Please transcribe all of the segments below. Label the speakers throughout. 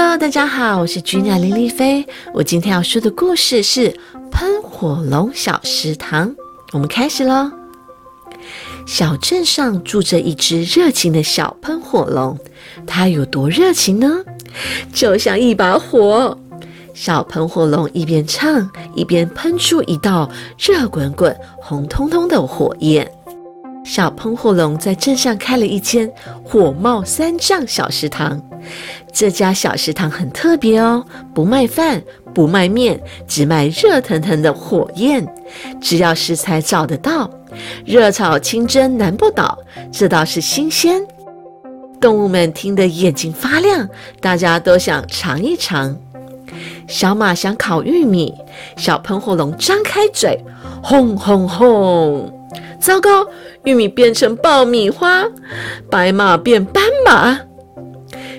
Speaker 1: Hello，大家好，我是君鸟林丽菲。我今天要说的故事是《喷火龙小食堂》。我们开始喽。小镇上住着一只热情的小喷火龙，它有多热情呢？就像一把火。小喷火龙一边唱，一边喷出一道热滚滚、红彤彤的火焰。小喷火龙在镇上开了一间火冒三丈小食堂。这家小食堂很特别哦，不卖饭，不卖面，只卖热腾腾的火焰。只要食材找得到，热炒清蒸难不倒，这倒是新鲜。动物们听得眼睛发亮，大家都想尝一尝。小马想烤玉米，小喷火龙张开嘴，轰轰轰！糟糕，玉米变成爆米花，白马变斑马。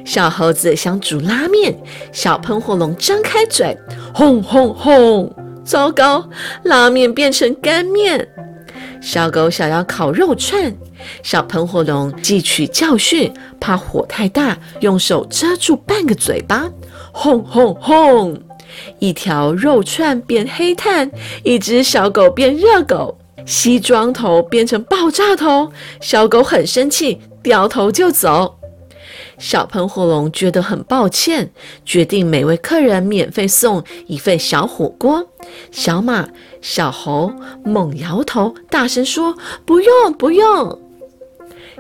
Speaker 1: 小猴子想煮拉面，小喷火龙张开嘴，轰轰轰！糟糕，拉面变成干面。小狗想要烤肉串，小喷火龙汲取教训，怕火太大，用手遮住半个嘴巴，轰轰轰！一条肉串变黑炭，一只小狗变热狗。西装头变成爆炸头，小狗很生气，掉头就走。小喷火龙觉得很抱歉，决定每位客人免费送一份小火锅。小马、小猴猛摇头，大声说：“不用，不用。”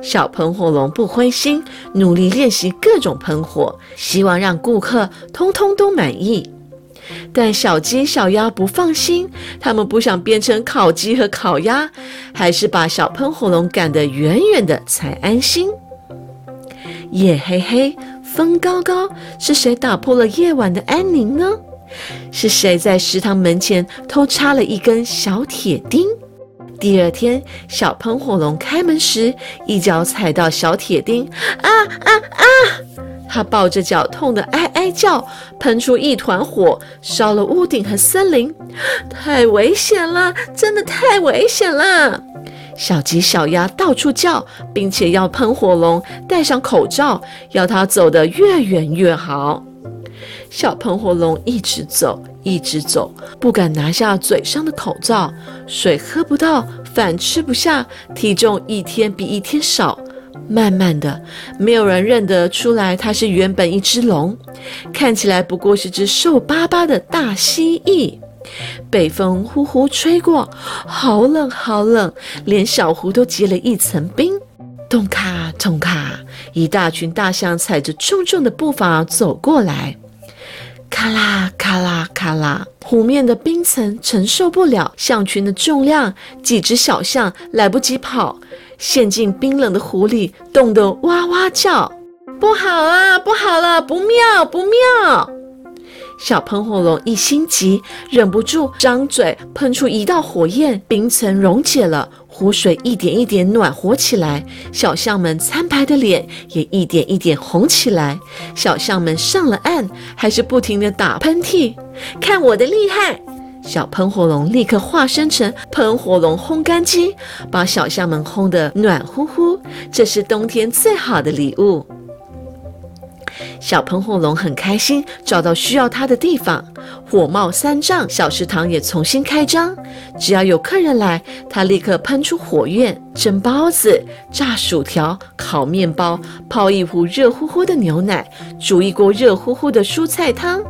Speaker 1: 小喷火龙不灰心，努力练习各种喷火，希望让顾客通通都满意。但小鸡、小鸭不放心，他们不想变成烤鸡和烤鸭，还是把小喷火龙赶得远远的才安心。夜黑黑，风高高，是谁打破了夜晚的安宁呢？是谁在食堂门前偷插了一根小铁钉？第二天，小喷火龙开门时，一脚踩到小铁钉，啊啊啊！他抱着脚，痛得哀哀叫，喷出一团火，烧了屋顶和森林，太危险了！真的太危险了！小鸡、小鸭到处叫，并且要喷火龙戴上口罩，要它走得越远越好。小喷火龙一直走，一直走，不敢拿下嘴上的口罩，水喝不到，饭吃不下，体重一天比一天少。慢慢的，没有人认得出来，它是原本一只龙，看起来不过是只瘦巴巴的大蜥蜴。北风呼呼吹过，好冷好冷，连小湖都结了一层冰。咚卡咚卡，一大群大象踩着重重的步伐走过来。咔啦咔啦咔啦，湖面的冰层承受不了象群的重量，几只小象来不及跑。陷进冰冷的湖里，冻得哇哇叫。不好啊，不好了，不妙，不妙！小喷火龙一心急，忍不住张嘴喷出一道火焰，冰层溶解了，湖水一点一点暖和起来，小象们苍白的脸也一点一点红起来。小象们上了岸，还是不停地打喷嚏。看我的厉害！小喷火龙立刻化身成喷火龙烘干机，把小象们烘得暖乎乎。这是冬天最好的礼物。小喷火龙很开心，找到需要它的地方，火冒三丈。小食堂也重新开张，只要有客人来，它立刻喷出火焰，蒸包子、炸薯条、烤面包、泡一壶热乎乎的牛奶、煮一锅热乎乎的蔬菜汤。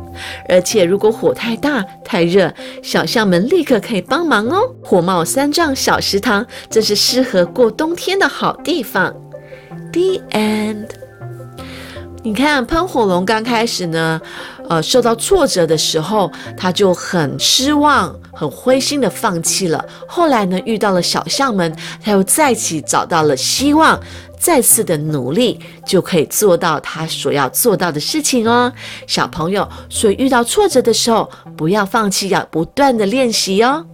Speaker 1: 而且如果火太大、太热，小象们立刻可以帮忙哦。火冒三丈小食堂，真是适合过冬天的好地方。The end。你看喷火龙刚开始呢呃受到挫折的时候他就很失望很灰心的放弃了。后来呢遇到了小象们他又再次找到了希望再次的努力就可以做到他所要做到的事情哦。小朋友所以遇到挫折的时候不要放弃要不断的练习哦